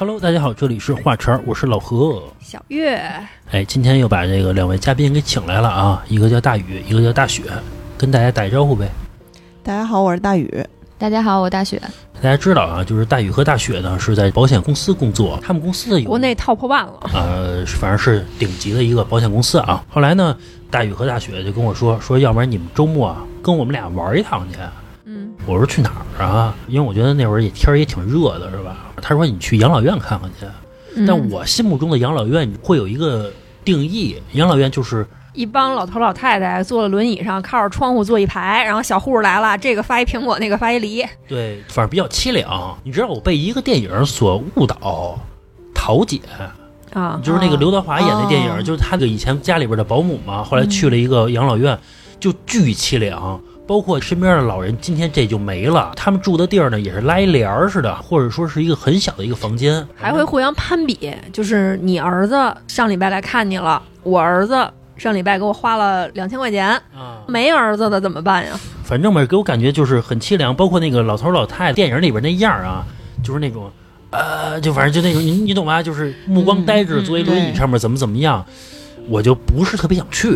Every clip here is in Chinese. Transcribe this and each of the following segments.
Hello，大家好，这里是画茬儿，我是老何。小月，哎，今天又把这个两位嘉宾给请来了啊，一个叫大宇，一个叫大雪，跟大家打一招呼呗。大家好，我是大宇。大家好，我大雪。大家知道啊，就是大宇和大雪呢是在保险公司工作，他们公司有国内 top one 了。呃，反正是顶级的一个保险公司啊。后来呢，大宇和大雪就跟我说，说要不然你们周末啊跟我们俩玩一趟去。嗯，我说去哪儿啊？因为我觉得那会儿也天儿也挺热的，是吧？他说你去养老院看看去。嗯但我心目中的养老院会有一个定义，养老院就是一帮老头老太太坐在轮椅上，靠着窗户坐一排，然后小护士来了，这个发一苹果，那个发一梨。对，反正比较凄凉。你知道我被一个电影所误导，桃姐啊，就是那个刘德华演的电影，哦就是他的以前家里边的保姆嘛，后来去了一个养老院，就巨凄凉。包括身边的老人，今天这就没了。他们住的地儿呢，也是拉一帘儿似的，或者说是一个很小的一个房间，还会互相攀比，就是你儿子上礼拜来看你了，我儿子上礼拜给我花了两千块钱，啊，没儿子的怎么办呀？反正吧，给我感觉就是很凄凉。包括那个老头老太太电影里边那样啊，就是那种，呃，就反正就那种，你你懂吧？就是目光呆滞，嗯坐一轮椅上面怎么怎么样，我就不是特别想去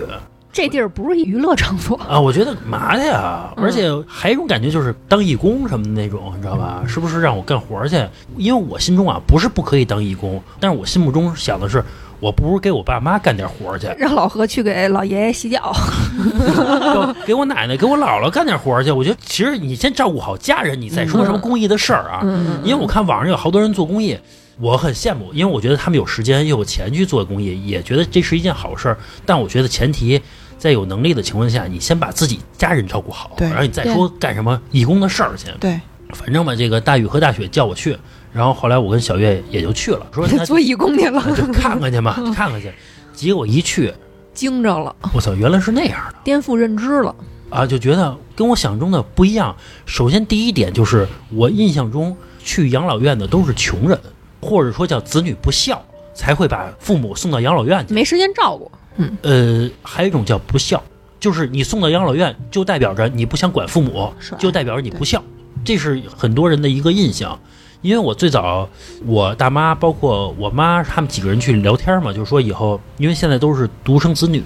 这地儿不是一娱乐场所，啊。我觉得干嘛去呀？嗯而且还有一种感觉就是当义工什么的那种，你知道吧？是不是让我干活去？因为我心中啊不是不可以当义工，但是我心目中想的是，我不如给我爸妈干点活去。让老何去给老爷爷洗脚。给 我给我奶奶、给我姥姥干点活去。我觉得其实你先照顾好家人，你再说什么公益的事儿啊。嗯因为我看网上有好多人做公益，我很羡慕，因为我觉得他们有时间又有钱去做公益，也觉得这是一件好事儿。但我觉得前提在有能力的情况下，你先把自己家人照顾好，然后你再说干什么义工的事儿去。对，反正吧，这个大雨和大雪叫我去，然后后来我跟小月也就去了，说那 做义工去了，就看看去嘛，看看去。结果一去，惊着了，我操，原来是那样的。颠覆认知了。啊，就觉得跟我想象中的不一样。首先，第一点就是我印象中去养老院的都是穷人，或者说叫子女不孝，才会把父母送到养老院去。没时间照顾。呃，还有一种叫不孝，就是你送到养老院，就代表着你不想管父母，就代表着你不孝，这是很多人的一个印象。因为我最早，我大妈包括我妈他们几个人去聊天嘛，就是说以后，因为现在都是独生子女，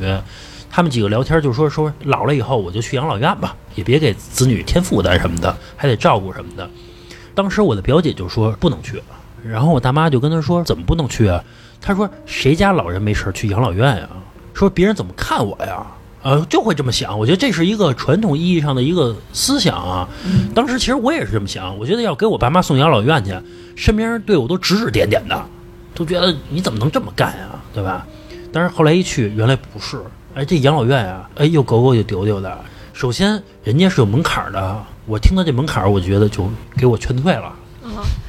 他们几个聊天就说说老了以后我就去养老院吧，也别给子女添负担什么的，还得照顾什么的。当时我的表姐就说不能去，然后我大妈就跟她说怎么不能去啊？她说谁家老人没事儿去养老院呀？说别人怎么看我呀？呃，就会这么想。我觉得这是一个传统意义上的一个思想啊。当时其实我也是这么想，我觉得要给我爸妈送养老院去，身边人对我都指指点点的，都觉得你怎么能这么干呀，对吧？但是后来一去，原来不是。哎，这养老院啊，哎，又狗狗又丢丢的。首先，人家是有门槛儿的，我听到这门槛儿，我觉得就给我劝退了。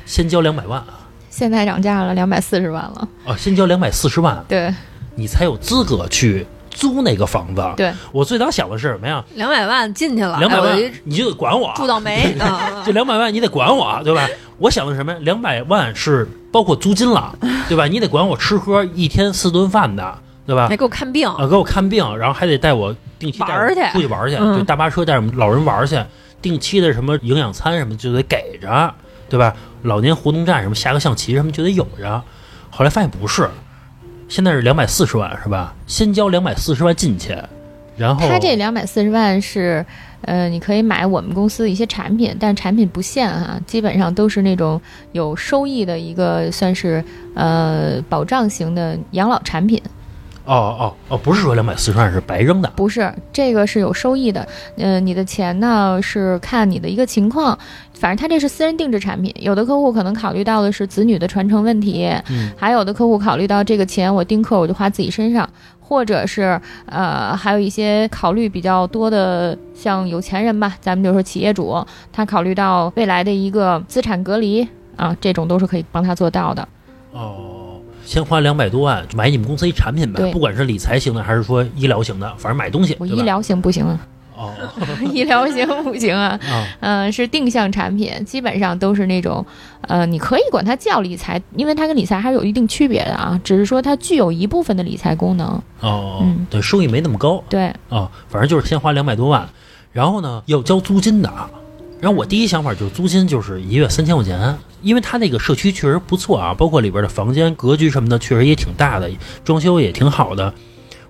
先交两百万现在涨价了，两百四十万了。啊，先交两百四十万，对你才有资格去租那个房子。对，我最早想的是什么呀？两百万进去了，两百万你就得管我，住倒霉啊！这两百万你得管我，对吧？我想的是什么呀？两百万是包括租金了，对吧？你得管我吃喝，一天四顿饭的，对吧还？给我看病，啊，给我看病，然后还得带我定期带我玩去出去玩儿去，嗯就大巴车带我们老人玩去，定期的什么营养餐什么就得给着，对吧？老年活动站什么下个象棋什么就得有着。后来发现不是，现在是两百四十万是吧？先交两百四十万进去，然后他这两百四十万是，呃，你可以买我们公司的一些产品，但产品不限哈、基本上都是那种有收益的一个算是呃保障型的养老产品。哦哦哦，不是说两百四十万是白扔的，不是，这个是有收益的。呃，你的钱呢是看你的一个情况，反正他这是私人定制产品。有的客户可能考虑到的是子女的传承问题，嗯还有的客户考虑到这个钱我丁克我就花自己身上，或者是呃还有一些考虑比较多的，像有钱人吧，咱们就说企业主，他考虑到未来的一个资产隔离啊，这种都是可以帮他做到的。哦，先花两百多万买你们公司一产品呗，不管是理财型的还是说医疗型的，反正买东西，我医疗型不行啊，哦。医疗型不行啊。啊。嗯，是定向产品，基本上都是那种，呃，你可以管它叫理财，因为它跟理财还是有一定区别的啊，只是说它具有一部分的理财功能。哦嗯，对，收益没那么高。对，啊，反正就是先花两百多万，然后呢要交租金的，然后我第一想法就是租金就是一月三千块钱，因为它那个社区确实不错啊，包括里边的房间格局什么的，确实也挺大的，装修也挺好的。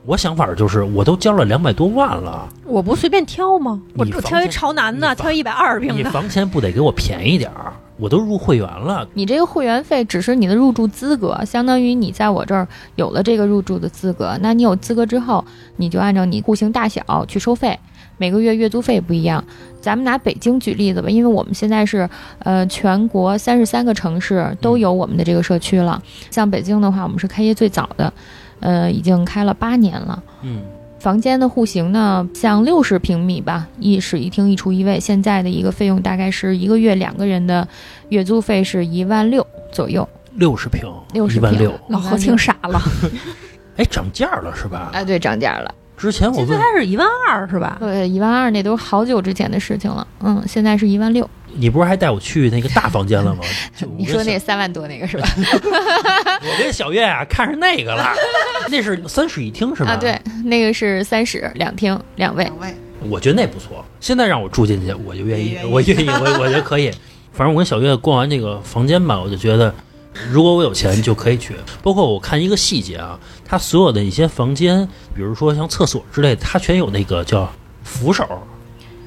我想法就是，我都交了两百多万了，我不随便挑吗？我挑一朝南的，挑一百二十平的。你房钱不得给我便宜点儿？我都入会员了，你这个会员费只是你的入住资格，相当于你在我这儿有了这个入住的资格。那你有资格之后，你就按照你户型大小去收费，每个月月租费不一样。咱们拿北京举例子吧，因为我们现在是呃全国三十三个城市都有我们的这个社区了。像北京的话，我们是开业最早的，呃，已经开了八年了。嗯，房间的户型呢，像六十平米吧，一室一厅一厨一卫，现在的一个费用大概是一个月两个人的月租费是一万六左右。六十平，60平一万六，老何听傻了，哎，涨价了是吧？哎，对，涨价了。之前我最最开始一万二是吧？对，一万二那都是好久之前的事情了。嗯，现在是一万六。你不是还带我去那个大房间了吗？你说那三万多那个是吧？我跟小月啊看上那个了，那是三室一厅是吧？啊，对，那个是三室两厅两卫。两位，我觉得那不错。现在让我住进去，我就愿意，愿意我愿意，我我觉得可以。反正我跟小月逛完这个房间吧，我就觉得，如果我有钱就可以去。包括我看一个细节啊，它所有的一些房间，比如说像厕所之类的，它全有那个叫扶手。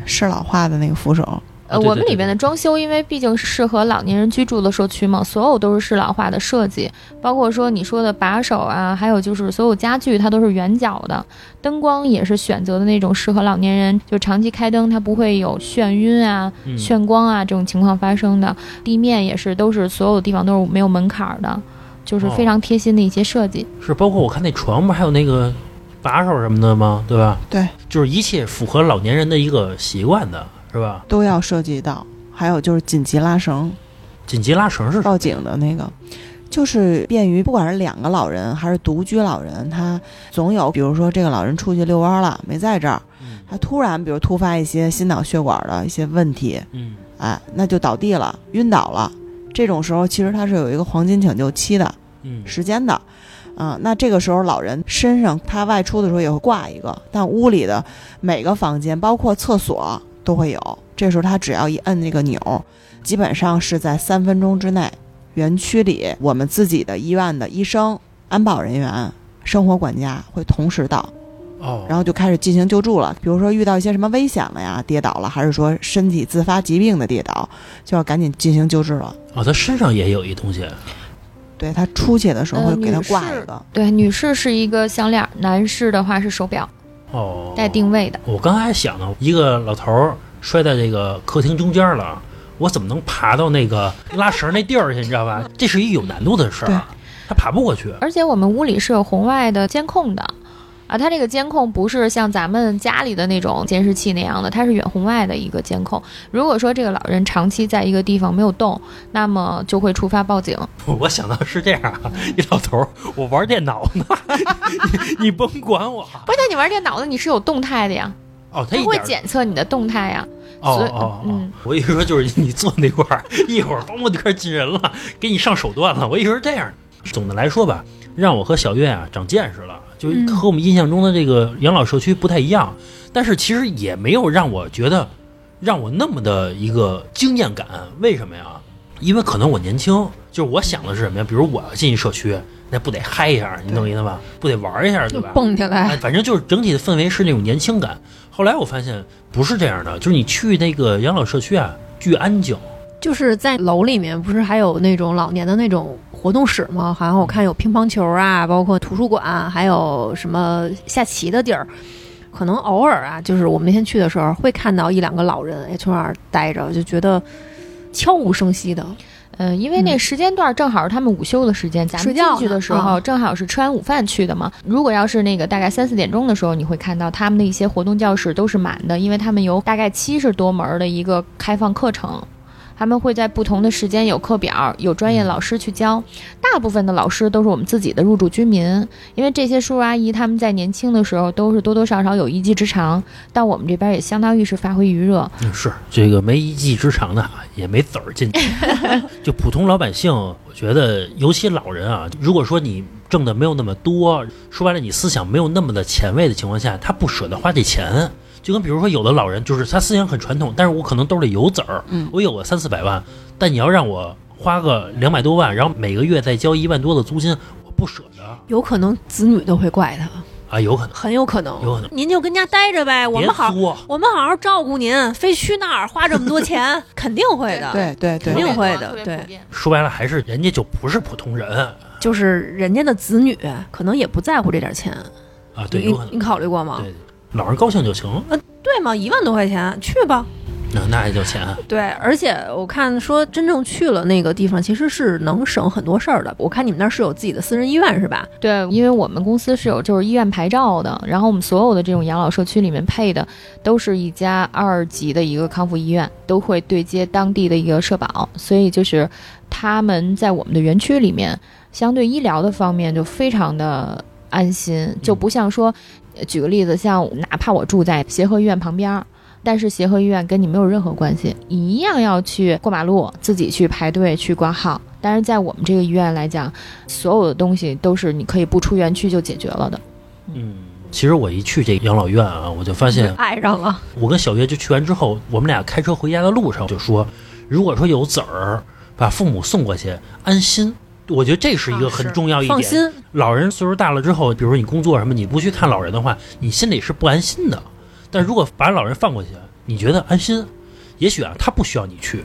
是老化的那个扶手，呃，我们里边的装修，因为毕竟是适合老年人居住的社区嘛，所有都是适老化的设计，包括说你说的把手啊，还有就是所有家具它都是圆角的，灯光也是选择的那种适合老年人就长期开灯，它不会有眩晕啊、嗯，眩光啊这种情况发生的。地面也是都是所有地方都是没有门槛儿的，就是非常贴心的一些设计。是包括我看那床不还有那个把手什么的吗？对吧？对，就是一切符合老年人的一个习惯的，是吧？都要涉及到。还有就是紧急拉绳，紧急拉绳是报警的那个，就是便于不管是两个老人还是独居老人，他总有比如说这个老人出去遛弯了没在这儿，嗯他突然比如突发一些心脑血管的一些问题，嗯哎，那就倒地了，晕倒了。这种时候其实他是有一个黄金抢救期的嗯时间的，啊、那这个时候老人身上他外出的时候也会挂一个，但屋里的每个房间包括厕所都会有。这时候他只要一摁那个钮，基本上是在三分钟之内，园区里我们自己的医院的医生、安保人员、生活管家会同时到，哦，然后就开始进行救助了。比如说遇到一些什么危险了呀，跌倒了，还是说身体自发疾病的跌倒，就要赶紧进行救治了。哦，他身上也有一东西，对他出去的时候呃会给他挂一个，对，女士是一个项链，男士的话是手表，哦，带定位的。我刚才还想呢，一个老头儿摔在这个客厅中间了，我怎么能爬到那个拉绳那地儿去？你知道吧？这是一有难度的事对儿，他爬不过去。而且我们屋里是有红外的监控的，啊，它这个监控不是像咱们家里的那种监视器那样的，它是远红外的一个监控。如果说这个老人长期在一个地方没有动，那么就会触发报警。我想到是这样啊，一老头儿，我玩电脑呢，你你甭管我。不是，那你玩电脑的你是有动态的呀，哦，他它会检测你的动态呀。哦哦哦嗯，我以为说就是你坐那块儿，一会儿咣我就开始进人了，给你上手段了。我以为是这样。总的来说吧，让我和小月啊长见识了，就和我们印象中的这个养老社区不太一样，但是其实也没有让我觉得让我那么的一个惊艳感。为什么呀？因为可能我年轻，就是我想的是什么呀？比如我要进去社区，那不得嗨一下，你懂意思吧？不得玩一下，对吧？蹦起来哎，，反正就是整体的氛围是那种年轻感。后来我发现不是这样的，就是你去那个养老社区啊，巨安静。就是在楼里面，不是还有那种老年的那种活动室吗？好像我看有乒乓球啊，包括图书馆，还有什么下棋的地儿。可能偶尔啊，就是我们那天去的时候，会看到一两个老人也从那儿待着，就觉得悄无声息的。嗯，因为那嗯时间段正好是他们午休的时间，咱们进去的时候啊正好是吃完午饭去的嘛。如果要是那个大概三四点钟的时候，你会看到他们的一些活动教室都是满的，因为他们有大概七十多门儿的一个开放课程。他们会在不同的时间有课表，有专业老师去教。大部分的老师都是我们自己的入住居民，因为这些叔叔阿姨他们在年轻的时候都是多多少少有一技之长，到我们这边也相当于是发挥余热。嗯，是这个没一技之长的，也没子儿进去。就普通老百姓，我觉得尤其老人啊，如果说你挣的没有那么多，说白了你思想没有那么的前卫的情况下，他不舍得花这钱。就跟比如说有的老人就是他思想很传统，但是我可能兜里有子儿，嗯。我有个三四百万，但你要让我花个两百多万，然后每个月再交一万多的租金，我不舍得。有可能子女都会怪他，啊，有可能。很有可能。有可能。您就跟家待着呗，我们好，我们好好照顾您，非去那儿花这么多钱，肯定会的。，对对对。肯定，会的对。说白了还是人家就不是普通人。就是人家的子女可能也不在乎这点钱，啊，对，你有可能。你，考虑过吗？对，老人高兴就行，呃对嘛？一万多块钱去吧。那那也叫钱。对，而且我看说真正去了那个地方，其实是能省很多事儿的。我看你们那儿是有自己的私人医院是吧？对，因为我们公司是有就是医院牌照的，然后我们所有的这种养老社区里面配的都是一家二级的一个康复医院，都会对接当地的一个社保，所以就是他们在我们的园区里面，相对医疗的方面就非常的安心，就不像说，呃举个例子，像哪怕我住在协和医院旁边儿。但是协和医院跟你没有任何关系，你一样要去过马路，自己去排队去挂号。但是在我们这个医院来讲，所有的东西都是你可以不出园区就解决了的。嗯，其实我一去这养老院啊，我就发现，爱上了，我跟小月就去完之后，我们俩开车回家的路上就说，如果说有子儿把父母送过去，安心。我觉得这是一个很重要一点。放心。老人岁数大了之后，比如说你工作什么，你不去看老人的话，你心里是不安心的。但如果把老人放过去，你觉得安心，也许啊，他不需要你去，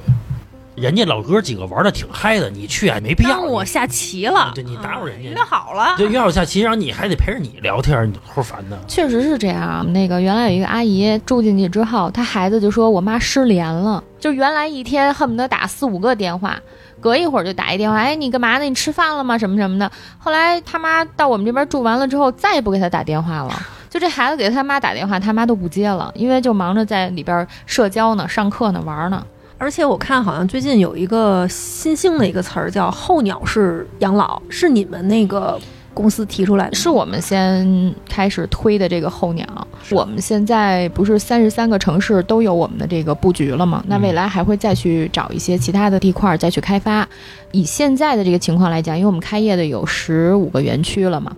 人家老哥几个玩的挺嗨的，你去啊没必要。当 我下棋了，对你打扰人家约好了，对约好下棋，然后你还得陪着你聊天，你齁烦的。确实是这样。那个原来有一个阿姨住进去之后，她孩子就说我妈失联了，就原来一天恨不得打四五个电话，隔一会儿就打一电话，哎，你干嘛呢？你吃饭了吗？什么什么的。后来他妈到我们这边住完了之后，再也不给他打电话了。就这孩子给他妈打电话，他妈都不接了，因为就忙着在里边社交呢、上课呢、玩呢。而且我看好像最近有一个新兴的一个词儿叫“候鸟式养老”，是你们那个公司提出来的，是我们先开始推的这个候鸟。我们现在不是三十三个城市都有我们的这个布局了吗？那未来还会再去找一些其他的地块儿再去开发。以现在的这个情况来讲，因为我们开业的有十五个园区了嘛。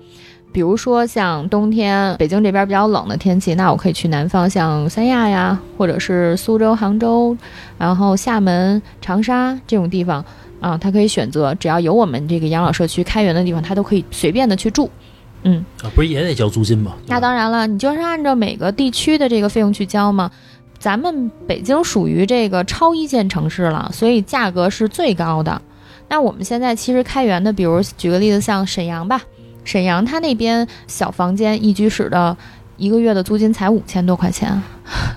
比如说像冬天北京这边比较冷的天气，那我可以去南方，像三亚呀，或者是苏州、杭州，然后厦门、长沙这种地方啊，他可以选择，只要有我们这个养老社区开源的地方，他都可以随便的去住。嗯，啊，不是也得交租金吗？那当然了，你就是按照每个地区的这个费用去交嘛。咱们北京属于这个超一线城市了，所以价格是最高的。那我们现在其实开源的，比如举个例子，像沈阳吧，沈阳它那边小房间一居室的一个月的租金才五千多块钱。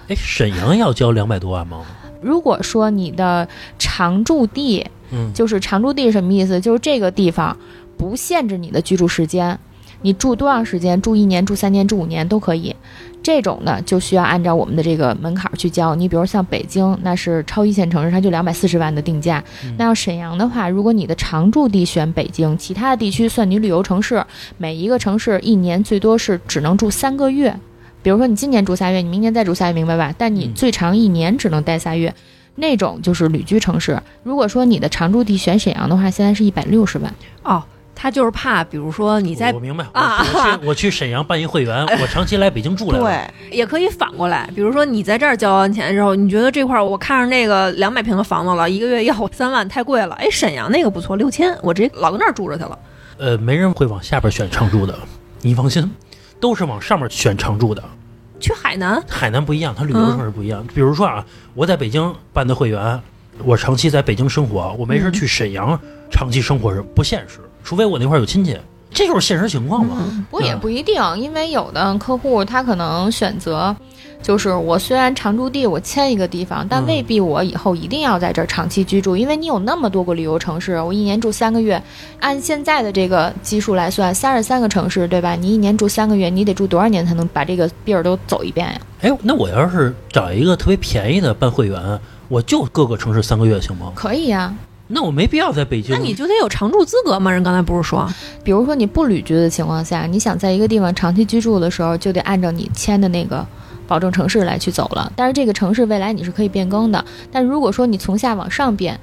哎，沈阳要交两百多万吗？如果说你的常住地嗯，就是常住地是什么意思？就是这个地方不限制你的居住时间，你住多长时间，住一年、住三年、住五年都可以。这种呢，就需要按照我们的这个门槛儿去交。你比如像北京，那是超一线城市，它就两百四十万的定价。嗯那要沈阳的话，如果你的常住地选北京，其他的地区算你旅游城市，每一个城市一年最多是只能住三个月。比如说你今年住仨月，你明年再住仨月，明白吧？但你嗯最长一年只能待仨月。那种就是旅居城市。如果说你的常住地选沈阳的话，现在是一百六十万。哦，他就是怕，比如说你在我明白，啊我我去 我去沈阳办一会员，我长期来北京住来了。对，也可以反过来，比如说你在这儿交完钱之后，你觉得这块儿我看上那个两百平的房子了，一个月要三万，太贵了。哎，沈阳那个不错，六千，我直接老跟那儿住着去了。呃，没人会往下边选常住的，你放心，都是往上面选常住的。去海南，海南不一样，它旅游城市不一样。比如说啊，我在北京办的会员，我长期在北京生活，我没事去沈阳长期生活是不现实，除非我那块儿有亲戚，这就是现实情况嘛。不过也不一定，因为有的客户他可能选择，就是我虽然常住地我签一个地方，但嗯未必我以后一定要在这儿长期居住，因为你有那么多个旅游城市，我一年住三个月，按现在的这个基数来算，三十三个城市，对吧？你一年住三个月，你得住多少年才能把这个地儿都走一遍呀？哎，那我要是找一个特别便宜的办会员，我就各个城市三个月行吗？可以呀、那我没必要在北京。那你就得有常住资格嘛？人刚才不是说，比如说你不旅居的情况下，你想在一个地方长期居住的时候，就得按照你签的那个保证城市来去走了。但是这个城市未来你是可以变更的，但如果说你从下往上变，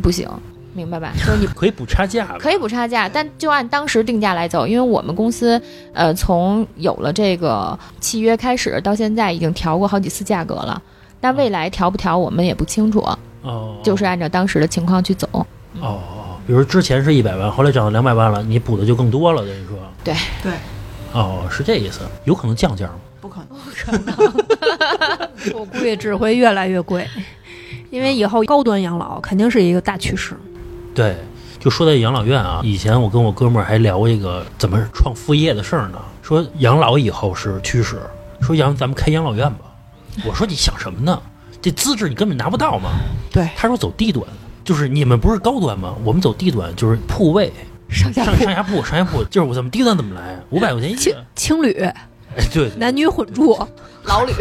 不行，明白吧？就是你可以补差价，可以补差价，但就按当时定价来走，因为我们公司呃从有了这个契约开始到现在已经调过好几次价格了，那未来调不调我们也不清楚，哦，就是按照当时的情况去走。哦哦，比如之前是一百万，后来涨到两百万了，你补的就更多了，等于说。对对，哦，是这意思，有可能降价吗？不可能。不可能 我估计只会越来越贵，因为以后高端养老肯定是一个大趋势。对，就说到养老院啊，以前我跟我哥们儿还聊这个怎么创副业的事儿呢，说养老以后是趋势，说养咱们开养老院吧。我说你想什么呢？这资质你根本拿不到嘛。对，他说走低端，就是你们不是高端吗？我们走低端，就是铺位上上下铺上下铺，上下铺，就是我怎么低端怎么来，五百块钱一青个。青旅、哎，对，男女混住，老吕，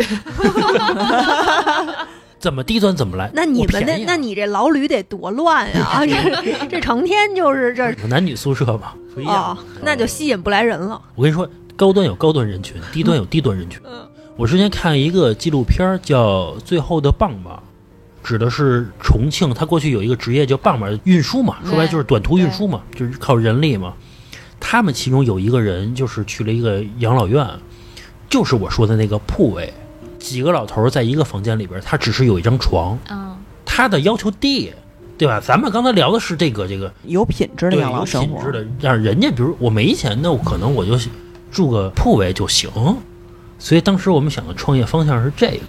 怎么低端怎么来。那你们那、便宜啊那你这老吕得多乱呀！这这成天就是这男女宿舍嘛，不一样。哦，那就吸引不来人了。我跟你说，高端有高端人群，低端有低端人群。嗯我之前看一个纪录片儿叫《最后的棒棒》，指的是重庆，他过去有一个职业叫棒棒运输嘛，说白就是短途运输嘛，就是靠人力嘛。他们其中有一个人就是去了一个养老院，就是我说的那个铺位，几个老头儿在一个房间里边儿，他只是有一张床，嗯，他的要求低，对吧？咱们刚才聊的是这个这个有品质的养老生活有品质，的，让人家比如我没钱，那我可能我就住个铺位就行。所以当时我们想的创业方向是这个，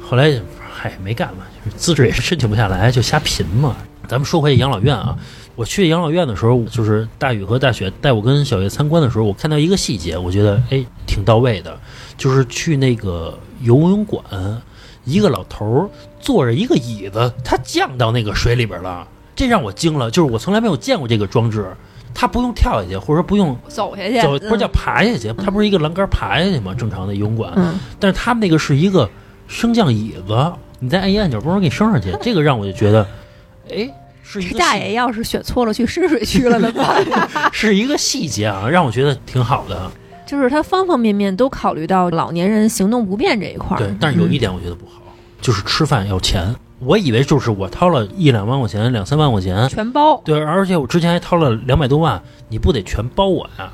后来嗨没干嘛，就是资质也申请 不下来，就瞎贫嘛。咱们说回养老院啊，我去养老院的时候，就是大宇和大雪带我跟小月参观的时候，我看到一个细节，我觉得哎挺到位的，就是去那个游泳馆，一个老头儿坐着一个椅子，他降到那个水里边了，这让我惊了，就是我从来没有见过这个装置。他不用跳下去，或者说不用走下去，走，不是叫爬下去，它不是一个栏杆爬下去吗？正常的游泳馆，嗯，但是他们那个是一个升降椅子，你再按一按钮，不能给你升上去。这个让我就觉得，哎，是一个这大爷要是选错了去深水区了怎么办？是一个细节啊，让我觉得挺好的。就是他方方面面都考虑到老年人行动不便这一块儿。对，但是有一点我觉得不好，就是吃饭要钱。我以为就是我掏了一两万块钱、两三万块钱，全包，对，而且我之前还掏了两百多万，你不得全包我呀？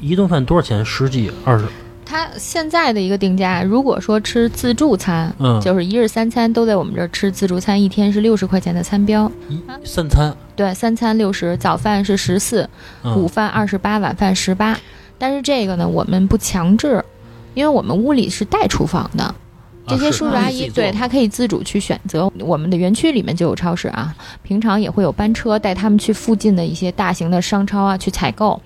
一顿饭多少钱？十几、二十？它现在的一个定价，如果说吃自助餐，嗯，就是一日三餐都在我们这儿吃自助餐，一天是六十块钱的餐标，一三餐，对，三餐六十，早饭是十四，午嗯，饭二十八，晚饭十八。但是这个呢，我们不强制，因为我们屋里是带厨房的，这些叔叔阿姨、对他可以自主去选择。我们的园区里面就有超市啊，平常也会有班车带他们去附近的一些大型的商超啊去采购。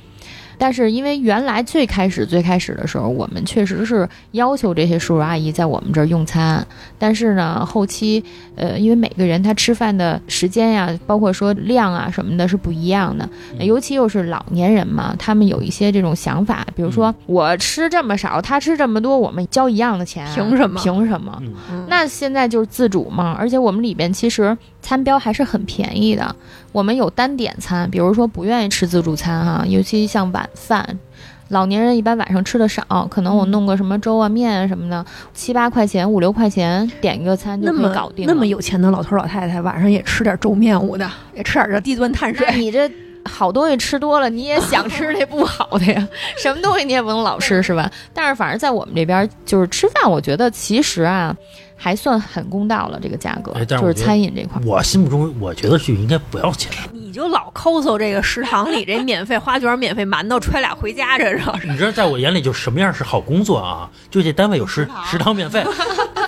但是因为原来最开始最开始的时候，我们确实是要求这些叔叔阿姨在我们这儿用餐，但是呢，后期呃，因为每个人他吃饭的时间呀，包括说量啊什么的是不一样的，嗯尤其又是老年人嘛，他们有一些这种想法，比如说、我吃这么少，他吃这么多，我们交一样的钱，凭什么凭什么？那现在就是自主嘛，而且我们里边其实餐标还是很便宜的。我们有单点餐，比如说不愿意吃自助餐哈、尤其像晚饭，老年人一般晚上吃的少，可能我弄个什么粥啊、面啊什么的，七八块钱、五六块钱点一个餐就可以那么搞定了。那么有钱的老头老太太晚上也吃点粥面糊的，也吃点这低端碳水。你这好东西吃多了，你也想吃那不好的呀，什么东西你也不能老吃是吧？但是反正在我们这边就是吃饭，我觉得其实啊还算很公道了，这个价格、就是餐饮这块。我心目中我觉得就应该不要钱。你就老抠搜这个食堂里这免费花卷、免费馒头，揣俩回家，这是。你知道，在我眼里，就什么样是好工作啊？就这单位有食食 堂免费，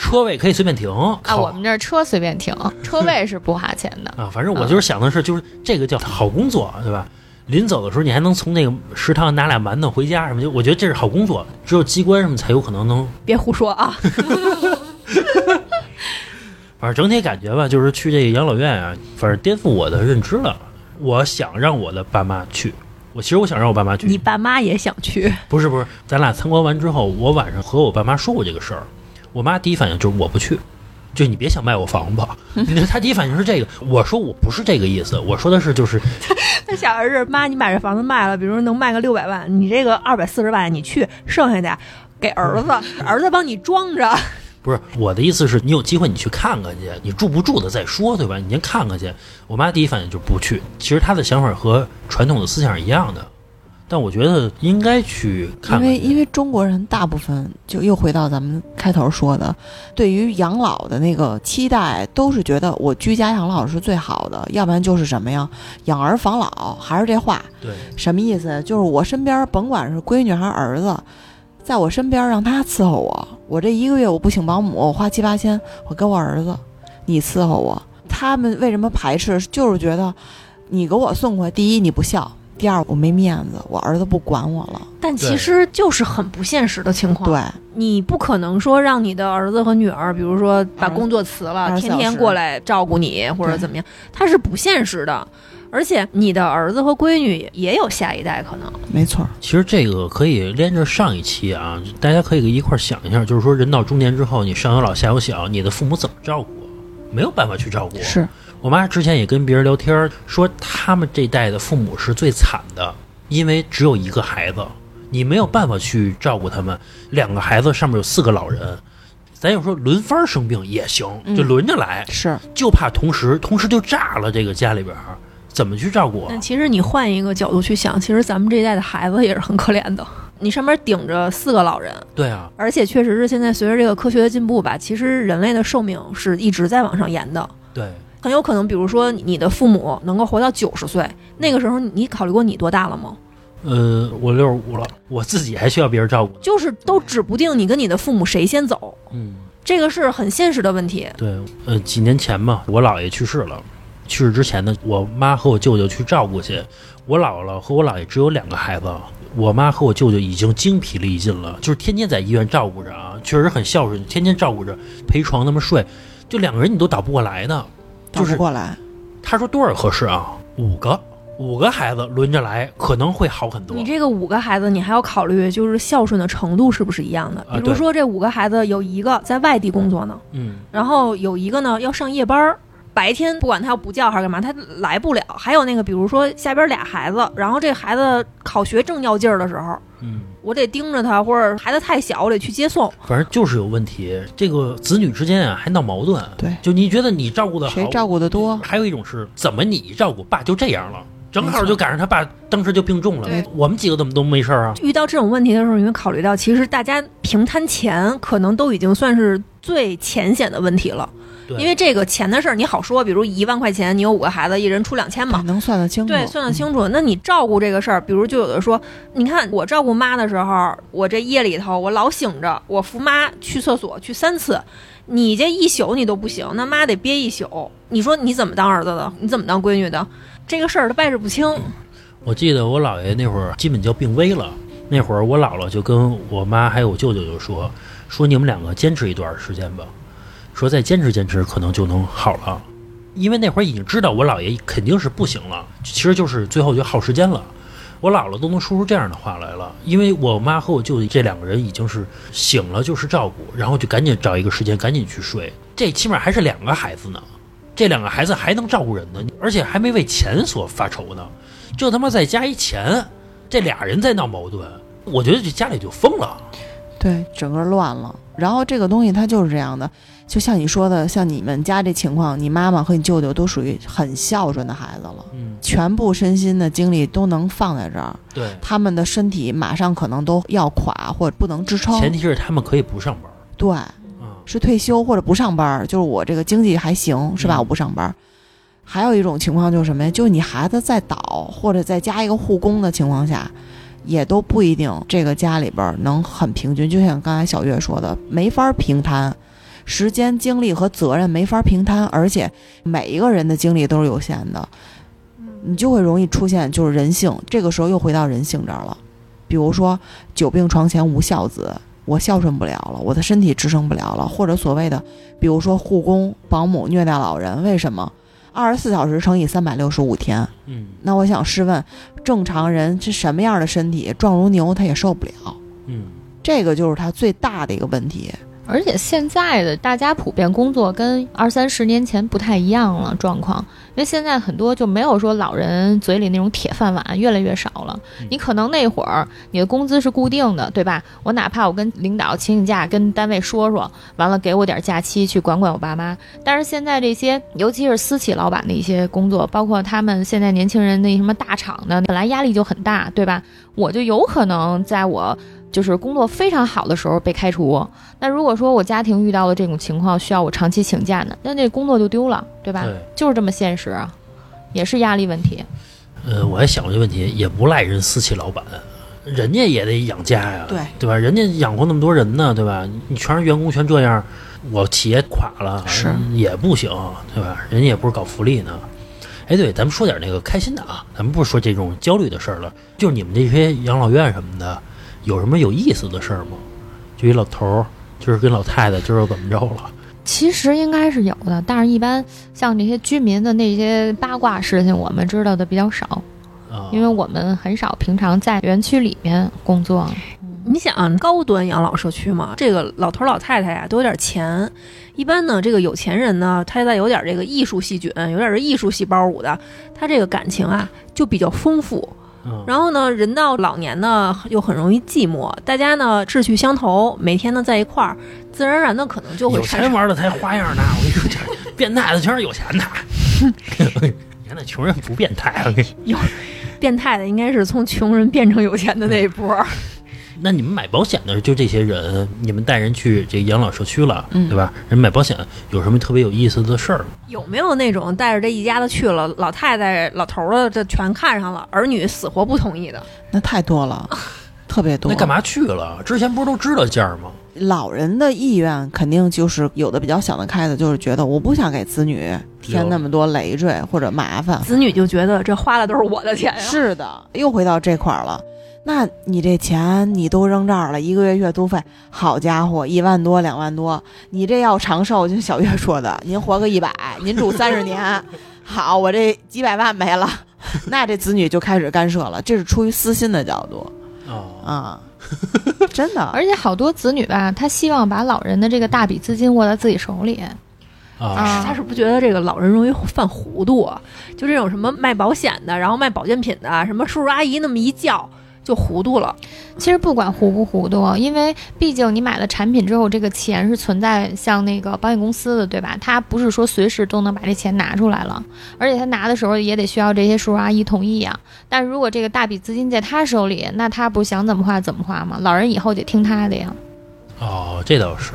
车位可以随便停。啊，我们这儿车随便停，车位是不花钱的。啊，反正我就是想的是，就是这个叫好工作，对吧？临走的时候，你还能从那个食堂拿俩馒头回家什么，就我觉得这是好工作。只有机关什么才有可能能，别胡说啊！反正整体感觉吧，就是去这个养老院啊，反正颠覆我的认知了。我想让我的爸妈去，我其实我想让我爸妈去，你爸妈也想去，不是不是，咱俩参观完之后，我晚上和我爸妈说过这个事儿，我妈第一反应就是我不去，就你别想卖我房子。你 看她第一反应是这个，我说我不是这个意思，我说的是就是他想的是妈，你把这房子卖了，比如能卖个六百万，你这个二百四十万你去，剩下的给儿子，儿子帮你装着。不是我的意思是你有机会你去看看去，你住不住的再说，对吧？你先看看去。我妈第一反应就不去，其实她的想法和传统的思想是一样的，但我觉得应该去看看去。因为因为中国人大部分就又回到咱们开头说的，对于养老的那个期待，都是觉得我居家养老是最好的，要不然就是什么呀，养儿防老，还是这话，对什么意思？就是我身边甭管是闺女还是儿子，在我身边让他伺候我，我这一个月我不请保姆，我花七八千，我给我儿子，你伺候我。他们为什么排斥？就是觉得你给我送过来，第一你不孝，第二我没面子，我儿子不管我了。但其实就是很不现实的情况。对，你不可能说让你的儿子和女儿，比如说把工作辞了，天天过来照顾你或者怎么样，他是不现实的。而且你的儿子和闺女也有下一代可能。没错儿。其实这个可以连着上一期啊，大家可以一块儿想一下，就是说人到中年之后，你上有老下有小，你的父母怎么照顾？没有办法去照顾。是，我妈之前也跟别人聊天儿说，他们这代的父母是最惨的，因为只有一个孩子，你没有办法去照顾他们。两个孩子上面有四个老人，咱有说轮番儿生病也行，就嗯轮着来，是，就怕同时同时就炸了这个家里边儿，怎么去照顾啊？那其实你换一个角度去想，其实咱们这一代的孩子也是很可怜的。你上面顶着四个老人，对啊，而且确实是现在随着这个科学的进步吧，其实人类的寿命是一直在往上延的。对，很有可能，比如说你的父母能够活到九十岁，那个时候你考虑过你多大了吗？呃，我六十五了，我自己还需要别人照顾。就是都指不定你跟你的父母谁先走，嗯，这个是很现实的问题。对，呃，几年前嘛，我姥爷去世了，去世之前呢，我妈和我舅舅去照顾去。我姥姥和我姥爷只有两个孩子，我妈和我舅舅已经精疲力尽了，就是天天在医院照顾着啊，确实很孝顺，天天照顾着，陪床那么睡，就两个人你都倒不过来呢。倒就是不过来。他说多少合适啊？五个，五个孩子轮着来，可能会好很多你。这个五个孩子，你还要考虑就是孝顺的程度是不是一样的。啊比如说这五个孩子有一个在外地工作呢，嗯，然后有一个呢要上夜班儿，白天不管他要补觉还是干嘛，他来不了。还有那个比如说下边俩孩子，然后这孩子考学正要劲儿的时候，嗯，我得盯着他，或者孩子太小，我得去接送。反正就是有问题。这个子女之间啊还闹矛盾。对就你觉得你照顾的好，谁照顾的多？还有一种是怎么你照顾爸就这样了，正好就赶上他爸当时就病重了对。我们几个怎么都没事儿啊？遇到这种问题的时候，你会考虑到，其实大家平摊钱可能都已经算是最浅显的问题了。因为这个钱的事儿你好说，比如一万块钱，你有五个孩子，一人出两千嘛，能算得清楚。对，算得清楚。那你照顾这个事儿，比如就有的说，你看我照顾妈的时候，我这夜里头我老醒着，我扶妈去厕所去三次，你这一宿你都不行，那妈得憋一宿。你说你怎么当儿子的？你怎么当闺女的？这个事儿他掰扯不清。我记得我姥爷那会儿基本就病危了，那会儿我姥姥就跟我妈还有我舅舅就说说你们两个坚持一段时间吧，说再坚持坚持可能就能好了，因为那会儿已经知道我姥爷肯定是不行了，其实就是最后就耗时间了。我姥姥都能说出这样的话来了，因为我妈和我舅舅这两个人已经是醒了就是照顾，然后就赶紧找一个时间赶紧去睡，这起码还是两个孩子呢，这两个孩子还能照顾人呢，而且还没为钱所发愁呢。这他妈再加一钱，这俩人在闹矛盾，我觉得这家里就疯了。对，整个乱了。然后这个东西它就是这样的，就像你说的，像你们家这情况，你妈妈和你舅舅都属于很孝顺的孩子了，嗯，全部身心的精力都能放在这儿，对，他们的身体马上可能都要垮或者不能支撑。前提是他们可以不上班。对，嗯，是退休或者不上班，就是我这个经济还行，是吧？嗯我不上班。还有一种情况就是什么呀？就是你孩子在倒或者再加一个护工的情况下，也都不一定这个家里边能很平均。就像刚才小月说的，没法平摊，时间、精力和责任没法平摊，而且每一个人的精力都是有限的，你就会容易出现就是人性。这个时候又回到人性这儿了，比如说久病床前无孝子。我孝顺不了了，我的身体支撑不了了，或者所谓的，比如说护工、保姆虐待老人，为什么？二十四小时乘以三百六十五天，嗯。那我想试问，正常人是什么样的身体，壮如牛他也受不了，嗯，这个就是他最大的一个问题。而且现在的大家普遍工作跟二三十年前不太一样了状况，因为现在很多就没有说老人嘴里那种铁饭碗，越来越少了。你可能那会儿你的工资是固定的，对吧？我哪怕我跟领导请请假，跟单位说说，完了给我点假期去管管我爸妈。但是现在这些，尤其是私企老板的一些工作，包括他们现在年轻人那什么大厂的，本来压力就很大，对吧？我就有可能在我。就是工作非常好的时候被开除，那如果说我家庭遇到了这种情况，需要我长期请假呢，那那工作就丢了，对吧？对，就是这么现实，也是压力问题。呃，我还想过这问题，也不赖人私企老板，人家也得养家呀，对对吧？人家养活那么多人呢，对吧？你全是员工全这样，我企业垮了是也不行，对吧？人家也不是搞福利呢。哎，对，咱们说点那个开心的啊，咱们不是说这种焦虑的事儿了，就是你们这些养老院什么的。有什么有意思的事儿吗？就一老头儿，就是跟老太太，就是怎么着了？其实应该是有的，但是一般像这些居民的那些八卦事情，我们知道的比较少，啊，因为我们很少平常在园区里面工作。你想高端养老社区嘛，这个老头老太太呀都有点钱，一般呢这个有钱人呢，他在有点这个艺术细菌，有点这艺术细胞舞的，他这个感情啊就比较丰富。然后呢，人到老年呢，又很容易寂寞。大家呢志趣相投，每天呢在一块儿，自然而然的可能就会有钱玩的才花样呢。我跟你说，这 变态的全是有钱的。你看那穷人不变态，我跟你有变态的应该是从穷人变成有钱的那一波。那你们买保险的就这些人，你们带人去这养老社区了，嗯对吧？人买保险有什么特别有意思的事儿吗？有没有那种带着这一家子去了，老太太、老头儿的这全看上了，儿女死活不同意的？那太多了，特别多。那干？嘛去了？之前不是都知道价儿吗？老人的意愿肯定就是有的比较想得开的，就是觉得我不想给子女添那么多累赘或者麻烦。子女就觉得这花的都是我的钱呀。是的，又回到这块儿了。那你这钱你都扔这儿了，一个月月租费，好家伙，一万多两万多，你这要长寿，就小月说的，您活个一百，您住三十年，好，我这几百万没了，那这子女就开始干涉了，这是出于私心的角度哦，啊，真的，而且好多子女吧，他希望把老人的这个大笔资金握在自己手里。啊，啊他是不是觉得这个老人容易犯糊涂啊？就这种什么卖保险的，然后卖保健品的，什么叔叔阿姨那么一叫就糊涂了。其实不管糊不糊涂，因为毕竟你买了产品之后，这个钱是存在像那个保险公司的，对吧？他不是说随时都能把这钱拿出来了，而且他拿的时候也得需要这些叔叔阿姨同意啊、但如果这个大笔资金在他手里，那他不想怎么花怎么花吗？老人以后得听他的呀。哦，这倒是。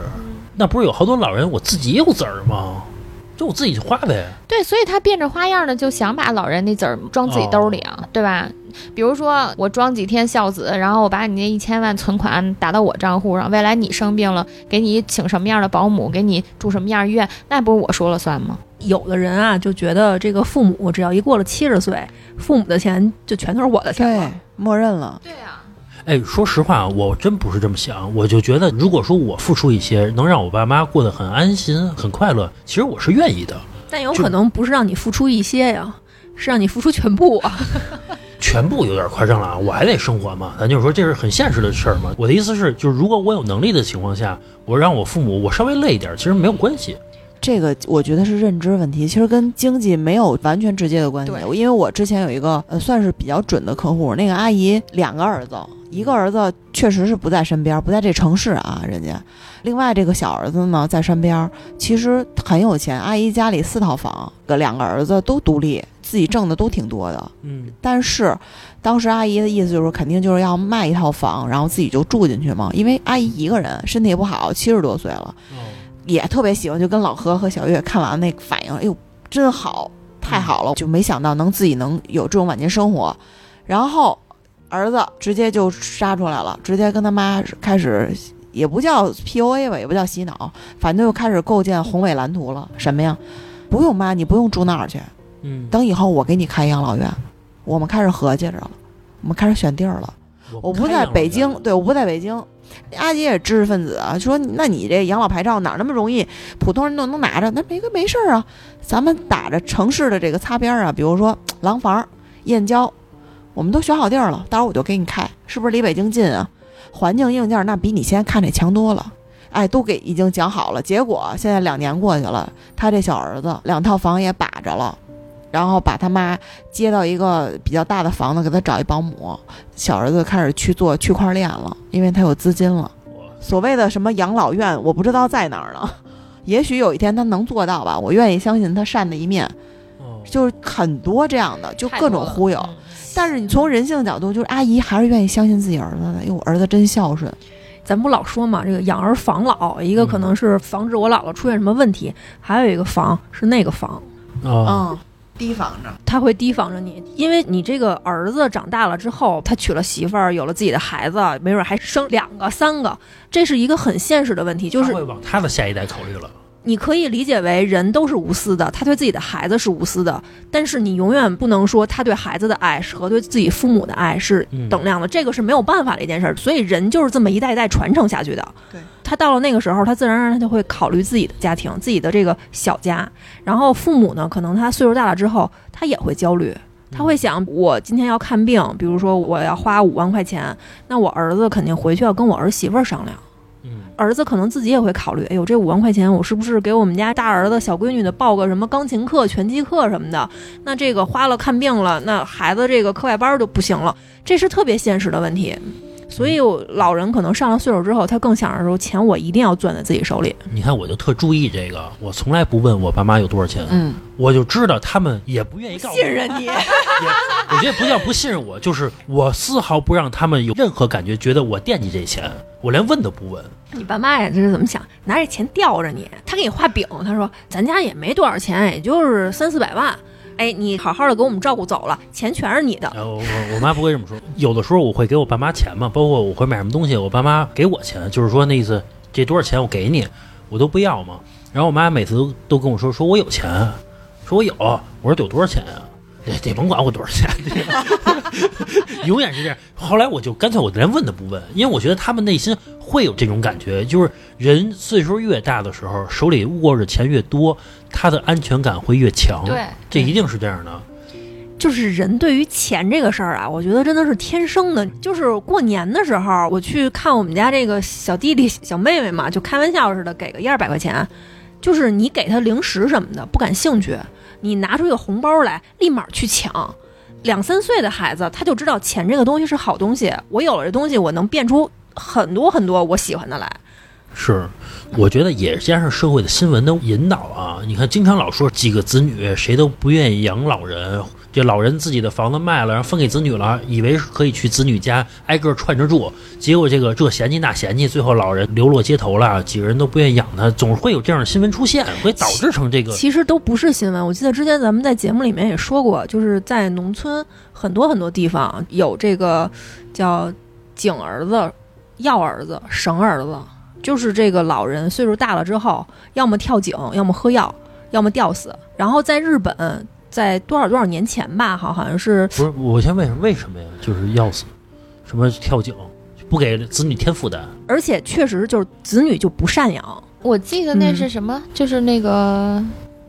那不是有好多老人我自己有子儿吗？就我自己花呗。对，所以他变着花样的就想把老人那子儿装自己兜里啊，对吧？比如说我装几天孝子，然后我把你那一千万存款打到我账户上，未来你生病了，给你请什么样的保姆，给你住什么样医院，那不是我说了算吗？有的人啊，就觉得这个父母只要一过了七十岁，父母的钱就全都是我的钱对了。，默认了，对啊，哎，说实话，我真不是这么想。我就觉得，如果说我付出一些，能让我爸妈过得很安心、很快乐，其实我是愿意的。但有可能不是让你付出一些呀，是让你付出全部啊。全部有点夸张了啊！我还得生活嘛，咱就是说这是很现实的事儿嘛。我的意思是，就是如果我有能力的情况下，我让我父母我稍微累一点，其实没有关系。这个我觉得是认知问题，其实跟经济没有完全直接的关系。对因为我之前有一个呃算是比较准的客户，那个阿姨两个儿子，一个儿子确实是不在身边，不在这城市啊，人家。另外这个小儿子呢在身边，其实很有钱，阿姨家里四套房，个两个儿子都独立，自己挣的都挺多的。嗯，但是当时阿姨的意思就是，肯定就是要卖一套房，然后自己就住进去嘛。因为阿姨一个人身体也不好，七十多岁了。哦，也特别喜欢，就跟老何和小月看完那个反应，哎呦，真好，太好了，就没想到能自己能有这种晚年生活。然后儿子直接就杀出来了，直接跟他妈开始，也不叫 PUA 吧，也不叫洗脑，反正就开始构建宏伟蓝图了。什么呀？不用妈，你不用住那儿去，嗯，等以后我给你开养老院。我们开始合计着了，我们开始选地儿了。我不在北京，对，我不在北京。阿杰也知识分子啊，说那你这养老牌照哪儿那么容易，普通人都能拿着？那没个没事儿啊，咱们打着城市的这个擦边儿啊，比如说廊坊、燕郊，我们都选好地儿了，到时候我就给你开，是不是离北京近啊？环境硬件那比你现在看这强多了。哎，都给已经讲好了。结果现在两年过去了，他这小儿子两套房也把着了，然后把他妈接到一个比较大的房子，给他找一保姆。小儿子开始去做区块链了，因为他有资金了。所谓的什么养老院，我不知道在哪儿呢。也许有一天他能做到吧，我愿意相信他善的一面。哦，就是很多这样的，就各种忽悠。嗯但是你从人性的角度，就是阿姨还是愿意相信自己儿子的，因为我儿子真孝顺。咱不老说嘛，这个养儿防老，一个可嗯能是防止我姥姥出现什么问题，还有一个防是那个防，哦，嗯，提防着。他会提防着你，因为你这个儿子长大了之后，他娶了媳妇儿，有了自己的孩子，没准还生两个、三个，这是一个很现实的问题，就是会往他的下一代考虑了。你可以理解为人都是无私的，他对自己的孩子是无私的，但是你永远不能说他对孩子的爱是和对自己父母的爱是嗯等量的，这个是没有办法的一件事儿。所以人就是这么一代一代传承下去的。对，他到了那个时候，他自然而然他就会考虑自己的家庭，自己的这个小家。然后父母呢，可能他岁数大了之后，他也会焦虑。他会想，我今天要看病，比如说我要花五万块钱，那我儿子肯定回去要跟我儿媳妇儿商量。儿子可能自己也会考虑，哎呦，这五万块钱，我是不是给我们家大儿子、小闺女的报个什么钢琴课、拳击课什么的？那这个花了看病了，那孩子这个课外班就不行了，这是特别现实的问题。所以老人可能上了岁数之后，他更想着说，钱我一定要攥在自己手里。你看，我就特注意这个，我从来不问我爸妈有多少钱，嗯，我就知道他们也不愿意告诉我。信任你，我觉得不叫不信任我，就是我丝毫不让他们有任何感觉，觉得我惦记这钱，我连问都不问。你爸妈呀，这是怎么想？拿这钱吊着你，他给你画饼，他说咱家也没多少钱，也就是三四百万。哎，你好好的给我们照顾走了，钱全是你的。我我我妈不会这么说，有的时候我会给我爸妈钱嘛，包括我会买什么东西，我爸妈给我钱，就是说那意思，这多少钱我给你，我都不要嘛。然后我妈每次都都跟我说，说我有钱，说我有，我说有多少钱啊？得得甭管我多少钱，永远是这样。后来我就干脆我连问都不问，因为我觉得他们内心会有这种感觉，就是人岁数越大的时候，手里握着钱越多，他的安全感会越强。对，这一定是这样的。就是人对于钱这个事儿啊，我觉得真的是天生的。就是过年的时候，我去看我们家这个小弟弟、小妹妹嘛，就开玩笑似的给个一二百块钱，就是你给他零食什么的不感兴趣，你拿出一个红包来，立马去抢。两三岁的孩子他就知道钱这个东西是好东西，我有了这东西，我能变出很多很多我喜欢的来。是，我觉得也加上社会的新闻的引导啊。你看，经常老说几个子女谁都不愿意养老人，这老人自己的房子卖了，然后分给子女了，以为是可以去子女家挨个串着住，结果这个这嫌弃那嫌弃，最后老人流落街头了，几个人都不愿意养他，总会有这样的新闻出现，会导致成这个。其实都不是新闻。我记得之前咱们在节目里面也说过，就是在农村很多很多地方有这个叫井儿子、药儿子、绳儿子，就是这个老人岁数大了之后，要么跳井，要么喝药，要么吊死。然后在日本，在多少多少年前吧，好好像是不是，我先问一下，为什么呀？就是要死，什么跳井，不给子女添负担？而且确实就是子女就不赡养。我记得那嗯是什么，就是那个，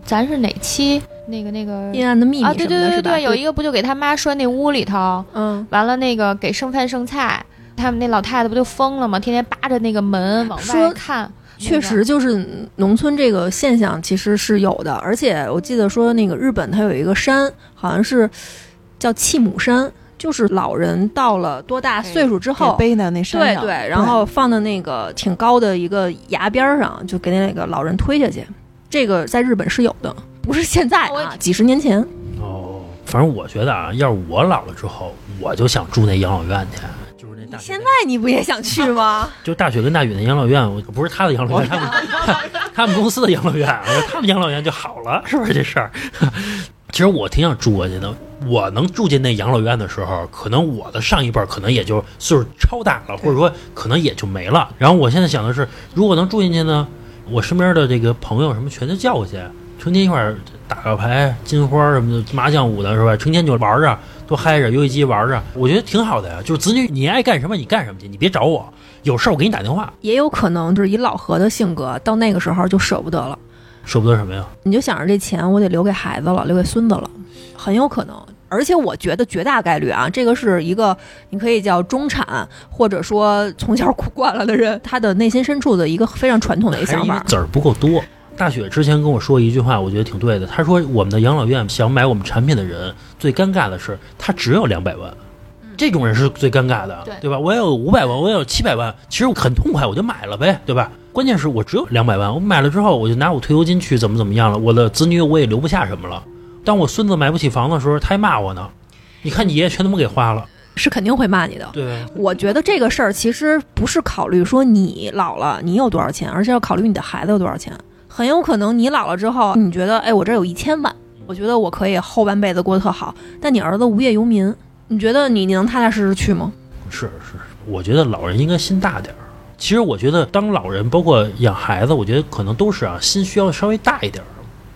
咱是哪期那个那个阴暗的秘密啊？对对对？对，有一个不就给他妈拴那屋里头，嗯，完了那个给剩饭剩菜，他们那老太太不就疯了吗？天天扒着那个门往外看，确实，就是农村这个现象其实是有的，而且我记得说那个日本它有一个山，好像是叫弃母山，就是老人到了多大岁数之后，背在那山上，对对，然后放在那个挺高的一个崖边儿上，就给那个老人推下去。这个在日本是有的，不是现在啊，几十年前。哦，反正我觉得啊，要是我老了之后，我就想住那养老院去，大学现在你不也想去吗？就大雪跟大宇的养老院，我不是他的养老院，他们 他们公司的养老院，他们养老院就好了，是不是这事儿？其实我挺想住过去的。我能住进那养老院的时候，可能我的上一辈儿可能也就岁数超大了，或者说可能也就没了。然后我现在想的是，如果能住进去呢，我身边的这个朋友什么全都叫过去，成天一块儿打个牌、金花什么的、麻将舞的是吧？成天就玩着，多嗨着，游戏机玩着，我觉得挺好的呀。就是子女你爱干什么你干什么去，你别找我，有事儿我给你打电话。也有可能就是以老何的性格，到那个时候就舍不得了。舍不得什么呀？你就想着这钱我得留给孩子了，留给孙子了，很有可能。而且我觉得绝大概率啊，这个是一个你可以叫中产，或者说从小苦惯了的人，他的内心深处的一个非常传统的一个想法。因为籽儿不够多。大雪之前跟我说一句话，我觉得挺对的。他说我们的养老院想买我们产品的人，最尴尬的是他只有两百万，这种人是最尴尬的，对吧？我要有五百万，我要有七百万，其实我很痛快，我就买了呗，对吧？关键是我只有两百万，我买了之后，我就拿我退休金去怎么怎么样了，我的子女我也留不下什么了。当我孙子买不起房的时候，他还骂我呢。你看你爷爷全他妈给花了，是肯定会骂你的。对，我觉得这个事儿其实不是考虑说你老了你有多少钱，而是要考虑你的孩子有多少钱。很有可能你老了之后，你觉得哎，我这儿有一千万，我觉得我可以后半辈子过得特好。但你儿子无业游民，你觉得你你能踏踏实实去吗？是是，我觉得老人应该心大点儿。其实我觉得当老人，包括养孩子，我觉得可能都是啊，心需要稍微大一点儿。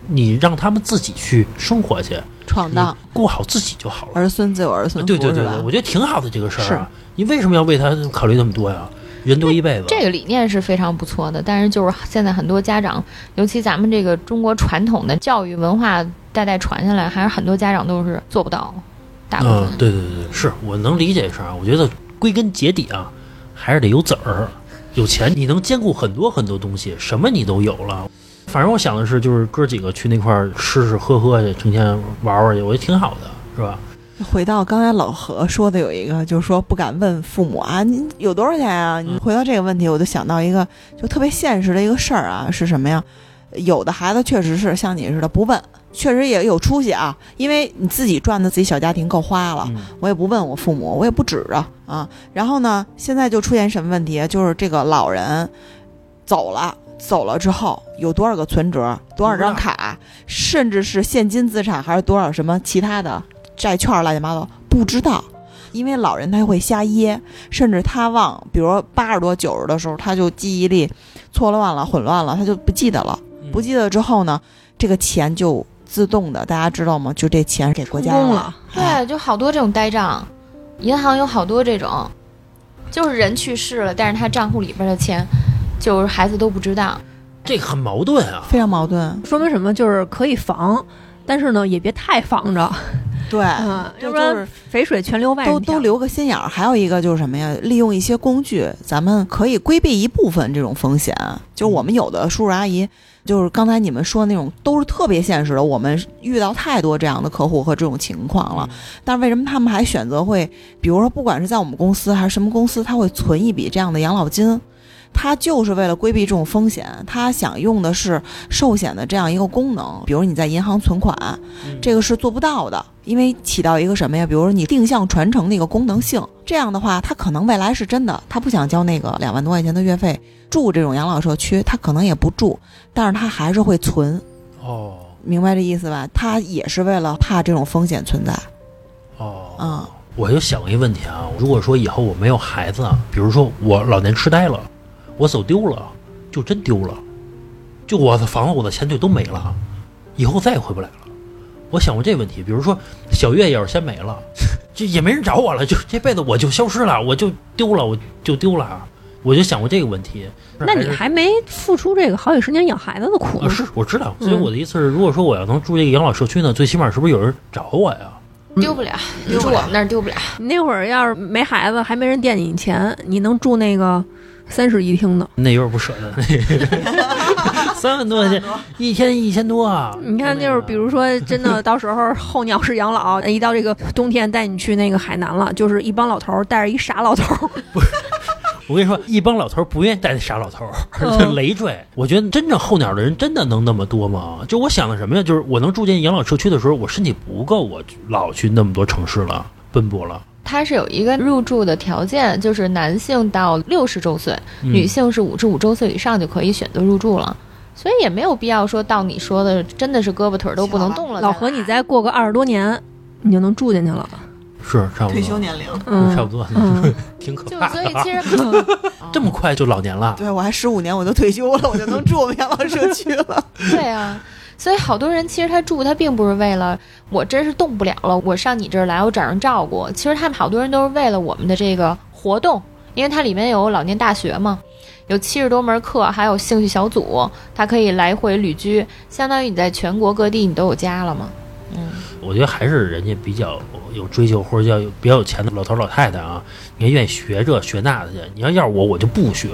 你让他们自己去生活去，闯荡，你过好自己就好了。儿孙自有儿孙对对对，我觉得挺好的这个事儿啊。你为什么要为他考虑那么多呀？人多一辈子，这个理念是非常不错的，但是就是现在很多家长，尤其咱们这个中国传统的教育文化代代传下来，还是很多家长都是做不到，大部分。嗯，对对对对，是我能理解这事儿啊。我觉得归根结底啊，还是得有子儿，有钱你能兼顾很多很多东西，什么你都有了。反正我想的是，就是哥几个去那块儿吃吃喝喝去，成天玩玩去，我觉得挺好的，是吧？回到刚才老何说的有一个，就是说不敢问父母啊，你有多少钱啊？你回到这个问题，我就想到一个就特别现实的一个事儿啊，是什么呀？有的孩子确实是像你似的不问，确实也有出息啊，因为你自己赚的自己小家庭够花了，嗯我也不问我父母，我也不指着啊。然后呢，现在就出现什么问题？就是这个老人走了，走了之后有多少个存折，多少张卡，甚至是现金资产，还是多少什么其他的债券乱七八糟，不知道。因为老人他会瞎掖，甚至他忘，比如八十多、九十的时候，他就记忆力错乱了、混乱了，他就不记得了。嗯不记得之后呢，这个钱就自动的，大家知道吗？就这钱给国家充公了哎对，就好多这种呆账，银行有好多这种，就是人去世了，但是他账户里边的钱，就是孩子都不知道。这个很矛盾啊。非常矛盾。说明什么？就是可以防，但是呢，也别太防着，对，要不然肥水全流外人都都留个心眼儿。还有一个就是什么呀？利用一些工具，咱们可以规避一部分这种风险。就是我们有的叔叔阿姨，就是刚才你们说的那种，都是特别现实的。我们遇到太多这样的客户和这种情况了，但是为什么他们还选择会，比如说不管是在我们公司还是什么公司，他会存一笔这样的养老金？他就是为了规避这种风险，他想用的是寿险的这样一个功能，比如你在银行存款，嗯。这个是做不到的，因为起到一个什么呀？比如说你定向传承的一个功能性，这样的话，他可能未来是真的，他不想交那个两万多块钱的月费住这种养老社区，他可能也不住，但是他还是会存，哦。明白这意思吧？他也是为了怕这种风险存在，哦，嗯，我就想过一个问题啊，如果说以后我没有孩子，比如说我老年痴呆了，我走丢了，就真丢了，就我的房子、我的钱就都没了，以后再也回不来了。我想过这个问题，比如说小月要是先没了，就也没人找我了，就这辈子我就消失了，我就丢了，我就丢了。我就想过这个问题。那你还没付出这个好几十年养孩子的苦啊，呢。是我知道，所以嗯我的意思是，如果说我要能住这个养老社区呢，最起码是不是有人找我呀？丢不了，你住我们那儿丢不了。你那会儿要是没孩子，还没人惦记你钱，你能住那个三室一厅的？那有点不舍得，三万多块钱一天一千多啊！你看，就是比如说，真的 到时候候鸟式养老，一到这个冬天带你去那个海南了，就是一帮老头儿带着一傻老头儿，我跟你说，一帮老头儿不愿意带那傻老头这累赘。我觉得真正候鸟的人真的能那么多吗？就我想的什么呀？就是我能住进养老社区的时候，我身体不够，我老去那么多城市了，奔波了。它是有一个入住的条件，就是男性到六十周岁，嗯女性是五十五周岁以上就可以选择入住了。所以也没有必要说到你说的真的是胳膊腿儿都不能动了。老何，你再过个二十多年，你就能住进去了。是差不多退休，年龄。嗯，差不多，嗯，挺可就怕的啊。所以其实 这么快就老年了，对我还十五年我就退休了，我就能住我们养老社区了。对啊，所以好多人其实他住他并不是为了我真是动不了了，我上你这儿来我找人照顾。其实他们好多人都是为了我们的这个活动，因为它里面有老年大学嘛，有七十多门课，还有兴趣小组，它可以来回旅居，相当于你在全国各地你都有家了嘛。嗯，我觉得还是人家比较有追求或者叫比较有钱的老头老太太啊，你还愿意学这学那的去。你要要是我，我就不学。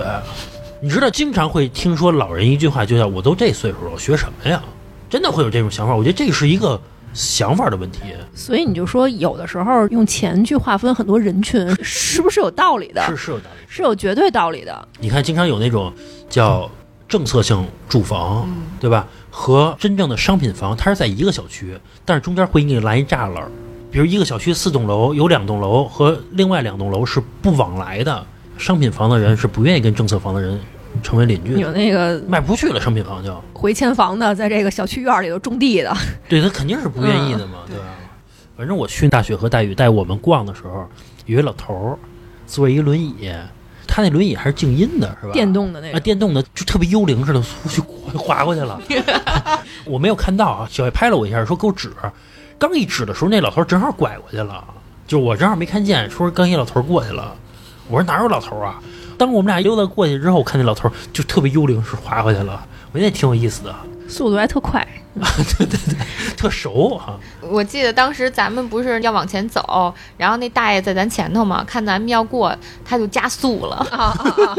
你知道，经常会听说老人一句话，就叫“我都这岁数了，我学什么呀？”真的会有这种想法。我觉得这是一个想法的问题。所以你就说，有的时候用钱去划分很多人群，是不是有道理的？是是有道理。是有绝对道理的。你看，经常有那种叫政策性住房，对吧？和真正的商品房，它是在一个小区，但是中间会给你拦一栅栏。比如一个小区四栋楼，有两栋楼和另外两栋楼是不往来的。商品房的人是不愿意跟政策房的人成为邻居有，那个卖不出去了。商品房就回迁房的，在这个小区院里头种地的，对他肯定是不愿意的嘛，对吧？反正我去大雪和大雨带我们逛的时候，有一老头儿坐一轮椅，他那轮椅还是静音的，是吧？电动的那啊，个。电动的就特别幽灵似的，出去滑过去了。我没有看到啊，小叶拍了我一下，说给我指。刚一指的时候，那老头正好拐过去了，就我正好没看见，说刚一老头过去了。我说哪有老头啊？当我们俩溜达过去之后，我看那老头就特别幽灵似的滑过去了，我觉得也挺有意思的，速度还特快，对对对特熟啊。我记得当时咱们不是要往前走，然后那大爷在咱前头嘛，看咱们要过，他就加速了。啊啊啊！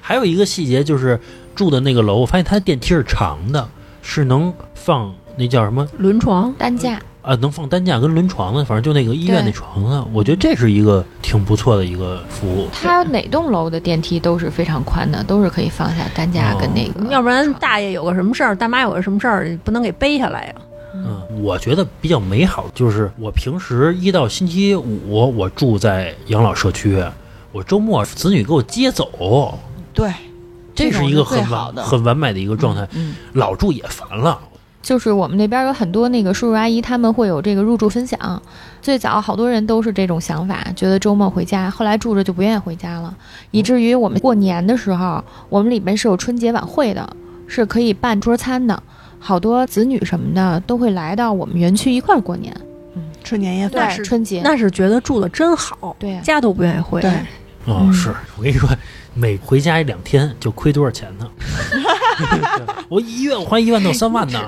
还有一个细节就是住的那个楼，我发现它电梯是长的，是能放那叫什么轮床，担架，啊，能放担架跟轮床的，反正就那个医院那床啊，我觉得这是一个挺不错的一个服务。它哪栋楼的电梯都是非常宽的，都是可以放下担架跟那个。要不然大爷有个什么事儿，大妈有个什么事儿，不能给背下来呀。嗯，我觉得比较美好，就是我平时一到星期五我住在养老社区，我周末子女给我接走，对，这是一个很好的完很完美的一个状态。嗯，老住也烦了，就是我们那边有很多那个叔叔阿姨，他们会有这个入住分享。最早好多人都是这种想法，觉得周末回家，后来住着就不愿意回家了，以至于我们过年的时候，我们里面是有春节晚会的，是可以办桌餐的，好多子女什么的都会来到我们园区一块儿过年。嗯吃年夜饭，春节，那是觉得住的真好，对呀、家都不愿意回。对哦，嗯是我跟你说，每回家一两天就亏多少钱呢？我一月我花一万到三万呢，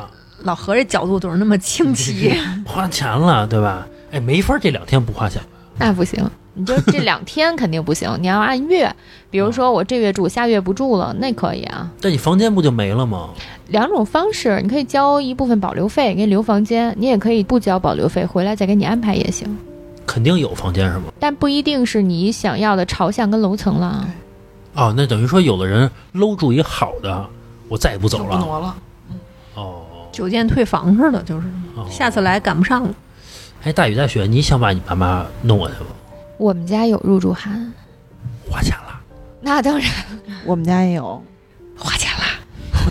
老何这角度总是那么清 奇，花钱了，对吧？哎，没法这两天不花钱。那不行，你就这两天肯定不行，你要按月，比如说我这月住，下月不住了，那可以啊。但你房间不就没了吗？两种方式，你可以交一部分保留费，给你留房间；你也可以不交保留费，回来再给你安排也行。肯定有房间是吗？但不一定是你想要的朝向跟楼层了啊。哦，那等于说有的人搂住一好的，我再也不走了。不挪了。哦，酒店退房似的，就是哦下次来赶不上了。哎，大雨大雪，你想把你爸妈弄过去吗？我们家有入住函，花钱了，那当然我们家也有，花钱了。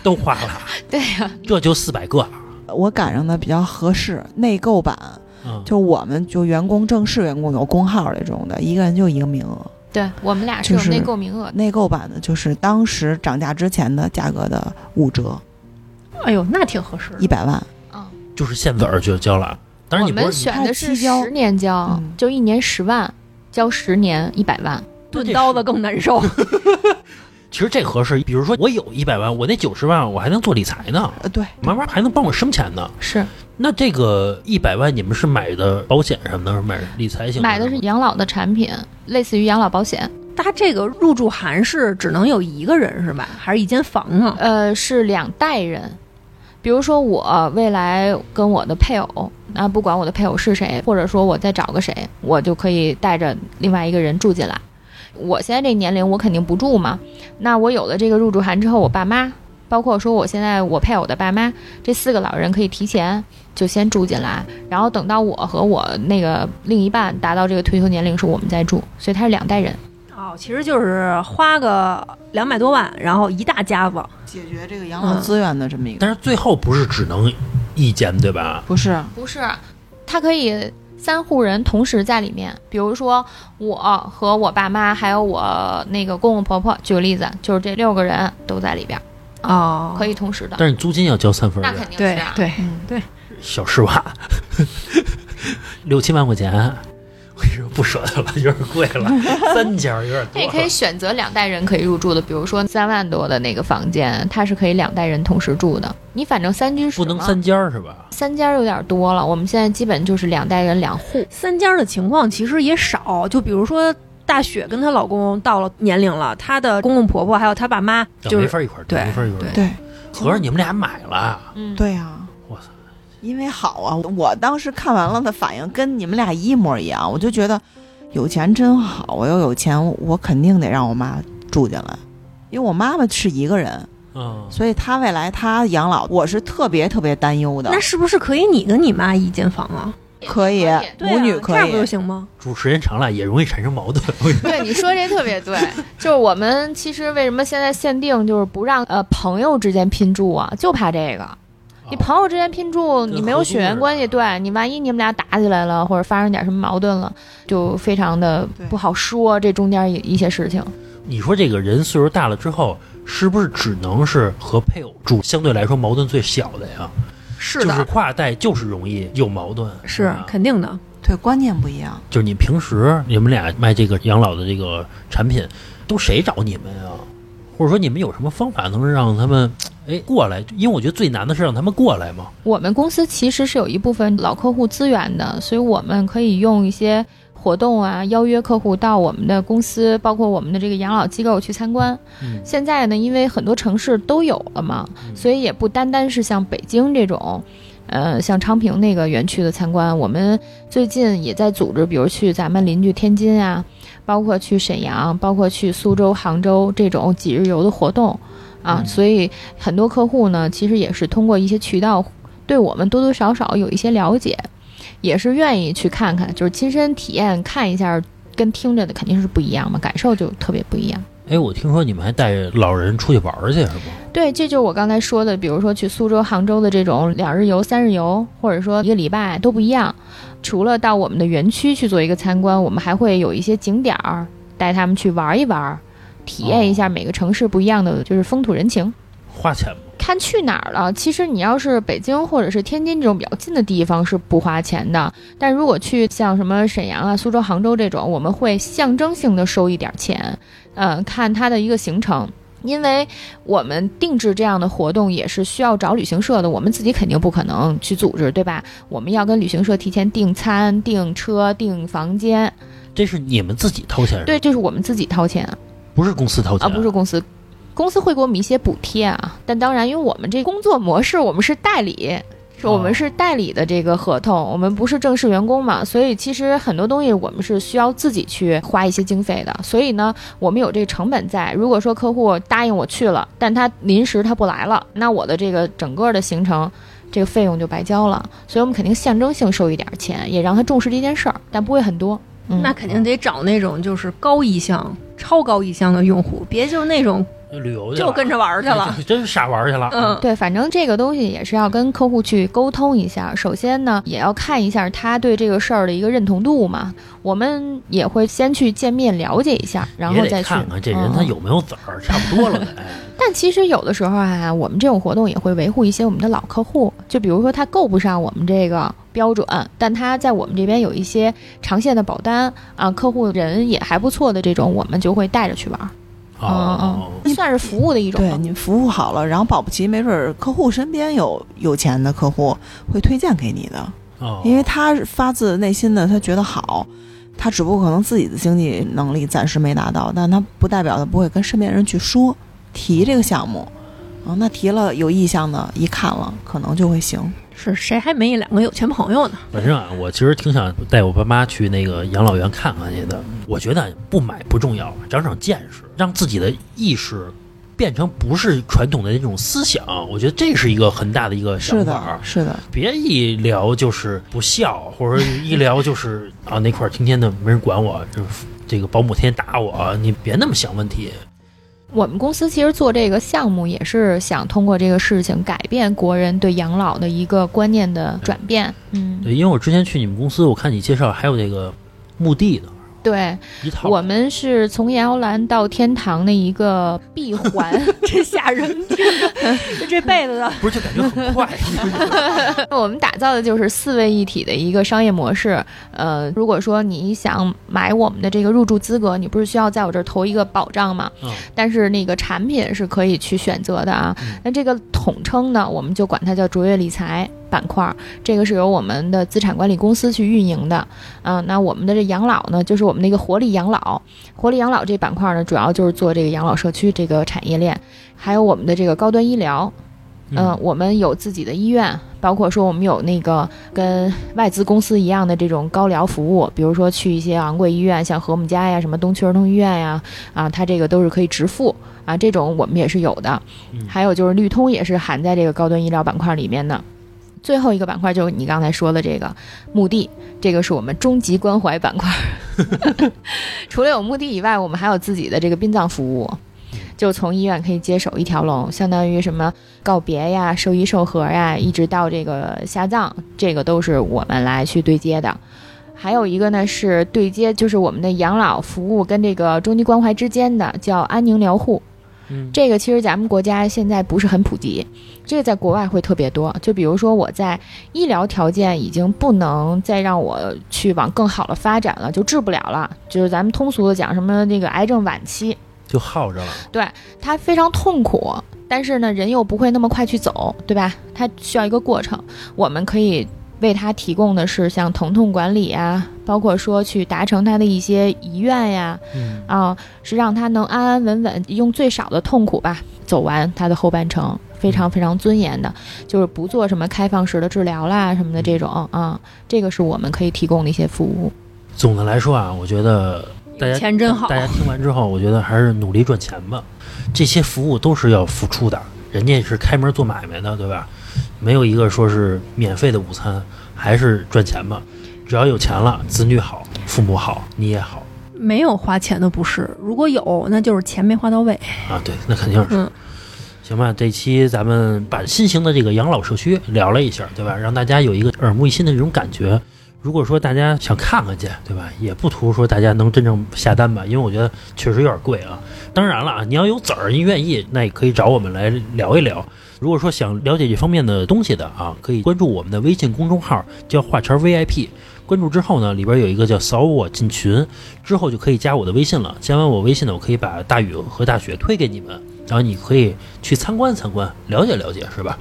都花了，对呀、这就四百个。我赶上的比较合适，内购版，嗯，就我们就员工正式员工有工号这种的，一个人就一个名额。对我们俩是有内购名额的。内购版的就是当时涨价之前的价格的五折，哎呦，那挺合适的。一百万。嗯，就是现子儿就交了。当然我们你不是选的是十年交，嗯就一年十万，交十年一百万。钝刀子更难受。其实这合适。比如说我有一百万，我那九十万我还能做理财呢，呃，对，慢慢还能帮我生钱呢。是那这个一百万你们是买的保险什么的，是买理财型买的是吗养老的产品，类似于养老保险。他这个入住函是只能有一个人是吧？还是一间房啊？呃，是两代人。比如说我未来跟我的配偶，那不管我的配偶是谁，或者说我再找个谁，我就可以带着另外一个人住进来。我现在这年龄，我肯定不住嘛。那我有了这个入住函之后，我爸妈，包括说我现在我配偶的爸妈，这四个老人可以提前就先住进来，然后等到我和我那个另一半达到这个退休年龄时，我们再住。所以他是两代人。哦，其实就是花个两百多万，然后一大家子。解决这个养老资源的这么一个，但是最后不是只能一间对吧？不是不是，他可以三户人同时在里面。比如说我和我爸妈，还有我那个公公婆婆，举个例子，就是这六个人都在里边，哦，可以同时的。但是你租金要交三分那肯定是啊。对嗯对，小十万，六七万块钱，跟你说不舍得了，有点贵了，三间儿有点多了。那也可以选择两代人可以入住的，比如说三万多的那个房间，它是可以两代人同时住的。你反正三居室不能三间儿是吧？三间儿有点多了，我们现在基本就是两代人两户。三间的情况其实也少，就比如说大雪跟她老公到了年龄了，她的公公婆婆还有她爸妈，就是没法一块儿住，对没法一块儿住。对合着你们俩买了，嗯，对呀、哇塞！因为好啊，我当时看完了的反应跟你们俩一模一样，我就觉得有钱真好。我要有钱，我肯定得让我妈住进来，因为我妈妈是一个人，嗯，所以她未来她养老，我是特别特别担忧的。那是不是可以你跟你妈一间房啊？可以，母女可这样不就以。行吗？住时间长了也容易产生矛盾。对，你说这特别对，就是我们其实为什么现在限定就是不让呃朋友之间拼住啊，就怕这个。你朋友之间拼住，你没有血缘关系，对你万一你们俩打起来了，或者发生点什么矛盾了，就非常的不好说。这中间一一些事情，你说这个人岁数大了之后，是不是只能是和配偶住？相对来说矛盾最小的呀，是的，就是跨代就是容易有矛盾。是肯定的。对，观念不一样。就是你平时你们俩卖这个养老的这个产品，都谁找你们呀？或者说你们有什么方法能让他们哎过来？因为我觉得最难的是让他们过来嘛。我们公司其实是有一部分老客户资源的，所以我们可以用一些活动啊，邀约客户到我们的公司，包括我们的这个养老机构去参观。嗯现在呢，因为很多城市都有了嘛，嗯所以也不单单是像北京这种。呃，像昌平那个园区的参观，我们最近也在组织，比如去咱们邻居天津啊，包括去沈阳，包括去苏州、杭州这种几日游的活动啊。嗯所以很多客户呢，其实也是通过一些渠道，对我们多多少少有一些了解，也是愿意去看看，就是亲身体验看一下，跟听着的肯定是不一样嘛，感受就特别不一样。哎，我听说你们还带老人出去玩儿去是吗？对，这就是我刚才说的，比如说去苏州、杭州的这种两日游、三日游，或者说一个礼拜都不一样。除了到我们的园区去做一个参观，我们还会有一些景点儿带他们去玩一玩，体验一下每个城市不一样的就是风土人情。花钱吗？看去哪儿了。其实你要是北京或者是天津这种比较近的地方是不花钱的，但如果去像什么沈阳啊、苏州、杭州这种，我们会象征性的收一点钱，呃，看它的一个行程。因为我们定制这样的活动也是需要找旅行社的，我们自己肯定不可能去组织，对吧？我们要跟旅行社提前订餐、订车、订房间，这是你们自己掏钱？对，这是我们自己掏钱。不是公司掏钱啊，不是公司，公司会给我们一些补贴啊。但当然，因为我们这工作模式，我们是代理，是我们是代理的这个合同，我们不是正式员工嘛，所以其实很多东西我们是需要自己去花一些经费的。所以呢，我们有这个成本在。如果说客户答应我去了，但他临时他不来了，那我的这个整个的行程。这个费用就白交了，所以我们肯定象征性收一点钱，也让他重视这件事儿，但不会很多。嗯，那肯定得找那种就是高意向、超高意向的用户，别就那种旅游去了就跟着玩儿去了。真是傻玩儿去了。嗯，对，反正这个东西也是要跟客户去沟通一下。首先呢，也要看一下他对这个事儿的一个认同度嘛。我们也会先去见面了解一下，然后再去看看这人嗯他有没有籽儿，差不多了得。但其实有的时候啊，我们这种活动也会维护一些我们的老客户，就比如说他够不上我们这个标准，但他在我们这边有一些长线的保单啊，客户人也还不错的这种，我们就会带着去玩儿。哦嗯嗯，算是服务的一种。对你服务好了，然后保不齐没准儿客户身边有有钱的客户会推荐给你的，哦，因为他是发自内心的他觉得好，他只不过可能自己的经济能力暂时没达到，但他不代表他不会跟身边人去说提这个项目，啊，那提了有意向的，一看了可能就会行。是谁还没两个有钱朋友呢？反正啊，我其实挺想带我爸妈去那个养老院看看去的。我觉得不买不重要，长长见识，让自己的意识变成不是传统的那种思想。我觉得这是一个很大的一个想法，。是的，别一聊就是不孝，或者一聊就是 啊那块儿天天的没人管我，就是这个保姆天天打我，你别那么想问题。我们公司其实做这个项目，也是想通过这个事情改变国人对养老的一个观念的转变。嗯，对，因为我之前去你们公司，我看你介绍还有这个墓地的，对，我们是从阎摇篮到天堂的一个闭环。真吓人，听着这辈子的。不是就感觉很快，我们打造的就是四位一体的一个商业模式。呃，如果说你想买我们的这个入驻资格，你不是需要在我这儿投一个保障吗？嗯但是那个产品是可以去选择的啊。嗯那这个统称呢，我们就管它叫卓越理财板块儿，这个是由我们的资产管理公司去运营的。啊、那我们的这养老呢，就是我们那个活力养老，活力养老这板块儿呢，主要就是做这个养老社区这个产业链，还有我们的这个高端医疗。嗯、我们有自己的医院，包括说我们有那个跟外资公司一样的这种高疗服务，比如说去一些昂贵医院，像和睦家呀、什么东区儿童医院呀，啊，它这个都是可以直付啊，这种我们也是有的。嗯还有就是绿通也是含在这个高端医疗板块里面的。最后一个板块就是你刚才说的这个墓地，这个是我们终极关怀板块。除了有墓地以外，我们还有自己的这个殡葬服务，就从医院可以接手一条龙，相当于什么告别呀、寿衣寿盒呀，一直到这个下葬，这个都是我们来去对接的。还有一个呢是对接，就是我们的养老服务跟这个终极关怀之间的，叫安宁疗护。嗯这个其实咱们国家现在不是很普及，这个在国外会特别多。就比如说我在医疗条件已经不能再让我去往更好的发展了，就治不了了。就是咱们通俗的讲，什么那个癌症晚期，就耗着了。对它非常痛苦，但是呢，人又不会那么快去走，对吧？它需要一个过程。我们可以为他提供的是像疼痛管理啊，包括说去达成他的一些遗愿呀，嗯啊，是让他能安安稳稳，用最少的痛苦吧，走完他的后半程，非常非常尊严的，就是不做什么开放式的治疗啦什么的这种啊，这个是我们可以提供的一些服务。总的来说啊，我觉得大家钱真好大家听完之后，我觉得还是努力赚钱吧。这些服务都是要付出的，人家是开门做买卖的，对吧？没有一个说是免费的午餐，还是赚钱吧。只要有钱了，子女好，父母好，你也好没有花钱的不是，如果有，那就是钱没花到位。啊。对，那肯定是。嗯行吧，这期咱们把新型的这个养老社区聊了一下，对吧？让大家有一个耳目一新的这种感觉。如果说大家想看看去，对吧？也不图说大家能真正下单吧，因为我觉得确实有点贵啊。当然了啊，你要有籽儿，你愿意，那也可以找我们来聊一聊。如果说想了解这方面的东西的啊，可以关注我们的微信公众号，叫“画圈 VIP”。关注之后呢，里边有一个叫“扫我进群”，之后就可以加我的微信了。加完我微信呢，我可以把大宇和大雪推给你们，然后你可以去参观参观，了解了解，是吧？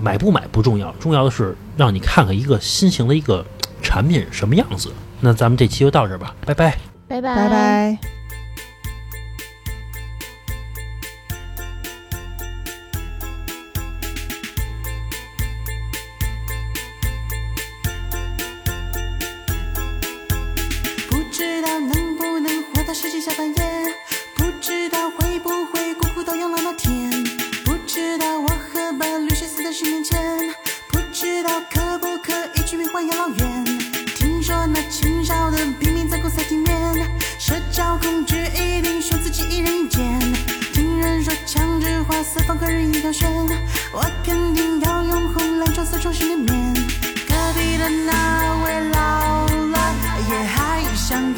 买不买不重要，重要的是让你看看一个新型的一个产品什么样子。那咱们这期就到这儿吧，拜拜。拜拜拜拜。十年前，不知道可不可以去病患养老院。听说那清少的平民在公赛体面，社交恐惧一定说自己一人一间。听人说强制化四方个人一条线，我肯定要用红蓝装色装饰绵绵。隔壁的那位老了，也还像